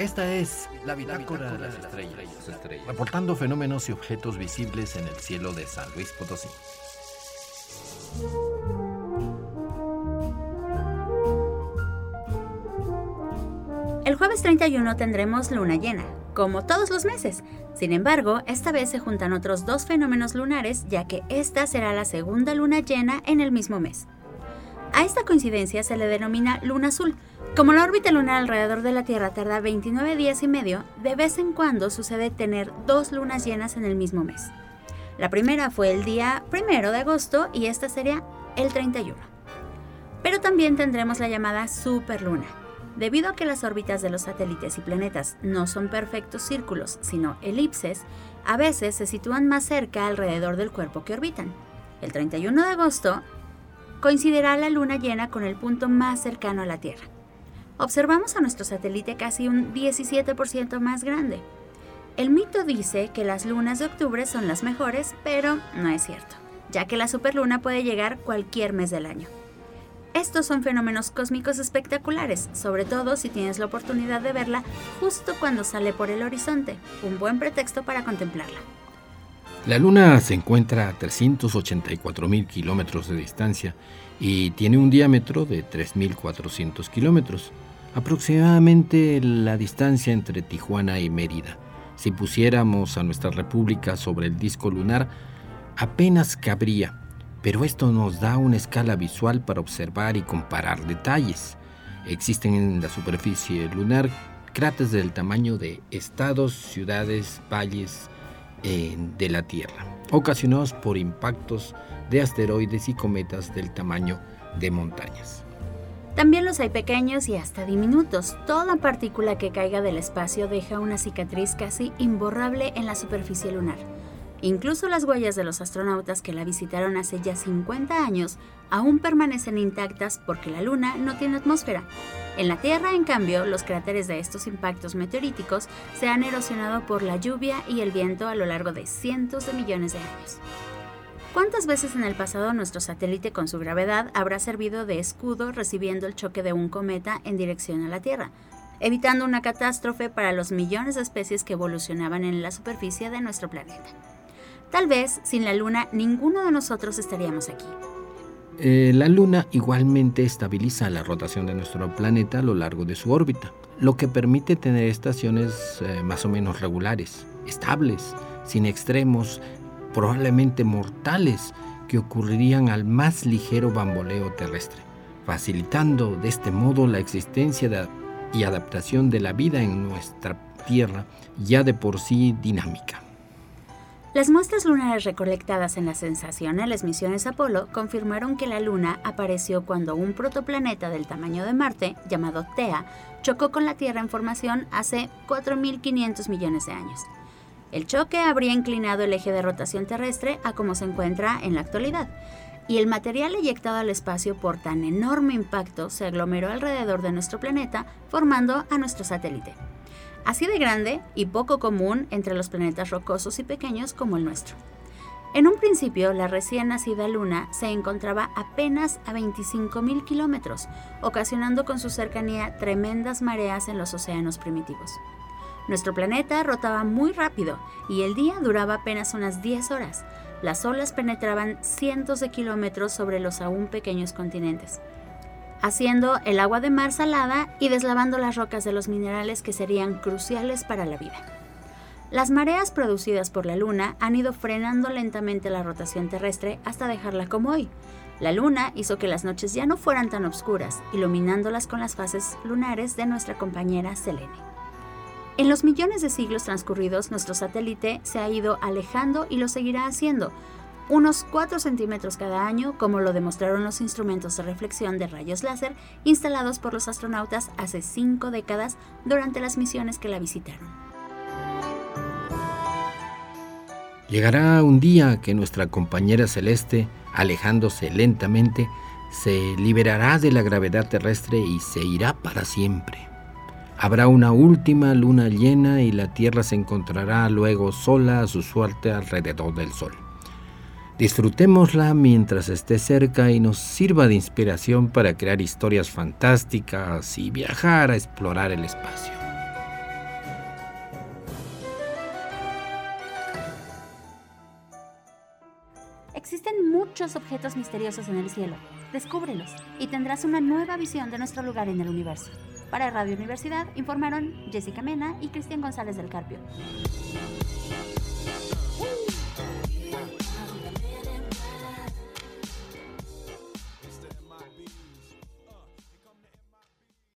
Esta es la bitácora de las estrellas, reportando fenómenos y objetos visibles en el cielo de San Luis Potosí. El jueves 31 tendremos luna llena, como todos los meses. Sin embargo, esta vez se juntan otros dos fenómenos lunares, ya que esta será la segunda luna llena en el mismo mes. A esta coincidencia se le denomina luna azul. Como la órbita lunar alrededor de la Tierra tarda 29 días y medio, de vez en cuando sucede tener dos lunas llenas en el mismo mes. La primera fue el día primero de agosto y esta sería el 31. Pero también tendremos la llamada superluna. Debido a que las órbitas de los satélites y planetas no son perfectos círculos, sino elipses, a veces se sitúan más cerca alrededor del cuerpo que orbitan. El 31 de agosto coincidirá la luna llena con el punto más cercano a la Tierra. Observamos a nuestro satélite casi un 17% más grande. El mito dice que las lunas de octubre son las mejores, pero no es cierto, ya que la superluna puede llegar cualquier mes del año. Estos son fenómenos cósmicos espectaculares, sobre todo si tienes la oportunidad de verla justo cuando sale por el horizonte, un buen pretexto para contemplarla. La Luna se encuentra a 384.000 kilómetros de distancia y tiene un diámetro de 3.400 kilómetros, aproximadamente la distancia entre Tijuana y Mérida. Si pusiéramos a nuestra república sobre el disco lunar, apenas cabría, pero esto nos da una escala visual para observar y comparar detalles. Existen en la superficie lunar cráteres del tamaño de estados, ciudades, valles, de la Tierra, ocasionados por impactos de asteroides y cometas del tamaño de montañas. También los hay pequeños y hasta diminutos. Toda partícula que caiga del espacio deja una cicatriz casi imborrable en la superficie lunar. Incluso las huellas de los astronautas que la visitaron hace ya 50 años aún permanecen intactas porque la Luna no tiene atmósfera. En la Tierra, en cambio, los cráteres de estos impactos meteoríticos se han erosionado por la lluvia y el viento a lo largo de cientos de millones de años. ¿Cuántas veces en el pasado nuestro satélite con su gravedad habrá servido de escudo recibiendo el choque de un cometa en dirección a la Tierra, evitando una catástrofe para los millones de especies que evolucionaban en la superficie de nuestro planeta? Tal vez sin la Luna ninguno de nosotros estaríamos aquí. Eh, la Luna igualmente estabiliza la rotación de nuestro planeta a lo largo de su órbita, lo que permite tener estaciones eh, más o menos regulares, estables, sin extremos, probablemente mortales, que ocurrirían al más ligero bamboleo terrestre, facilitando de este modo la existencia y adaptación de la vida en nuestra Tierra, ya de por sí dinámica. Las muestras lunares recolectadas en las sensacionales misiones Apolo confirmaron que la Luna apareció cuando un protoplaneta del tamaño de Marte, llamado Tea, chocó con la Tierra en formación hace 4.500 millones de años. El choque habría inclinado el eje de rotación terrestre a como se encuentra en la actualidad, y el material eyectado al espacio por tan enorme impacto se aglomeró alrededor de nuestro planeta, formando a nuestro satélite así de grande y poco común entre los planetas rocosos y pequeños como el nuestro. En un principio, la recién nacida Luna se encontraba apenas a 25.000 kilómetros, ocasionando con su cercanía tremendas mareas en los océanos primitivos. Nuestro planeta rotaba muy rápido y el día duraba apenas unas 10 horas. Las olas penetraban cientos de kilómetros sobre los aún pequeños continentes haciendo el agua de mar salada y deslavando las rocas de los minerales que serían cruciales para la vida. Las mareas producidas por la Luna han ido frenando lentamente la rotación terrestre hasta dejarla como hoy. La Luna hizo que las noches ya no fueran tan oscuras, iluminándolas con las fases lunares de nuestra compañera Selene. En los millones de siglos transcurridos, nuestro satélite se ha ido alejando y lo seguirá haciendo, unos 4 centímetros cada año, como lo demostraron los instrumentos de reflexión de rayos láser instalados por los astronautas hace cinco décadas durante las misiones que la visitaron. Llegará un día que nuestra compañera celeste, alejándose lentamente, se liberará de la gravedad terrestre y se irá para siempre. Habrá una última luna llena y la Tierra se encontrará luego sola a su suerte alrededor del Sol. Disfrutémosla mientras esté cerca y nos sirva de inspiración para crear historias fantásticas y viajar a explorar el espacio. Existen muchos objetos misteriosos en el cielo. Descúbrelos y tendrás una nueva visión de nuestro lugar en el universo. Para Radio Universidad informaron Jessica Mena y Cristian González del Carpio.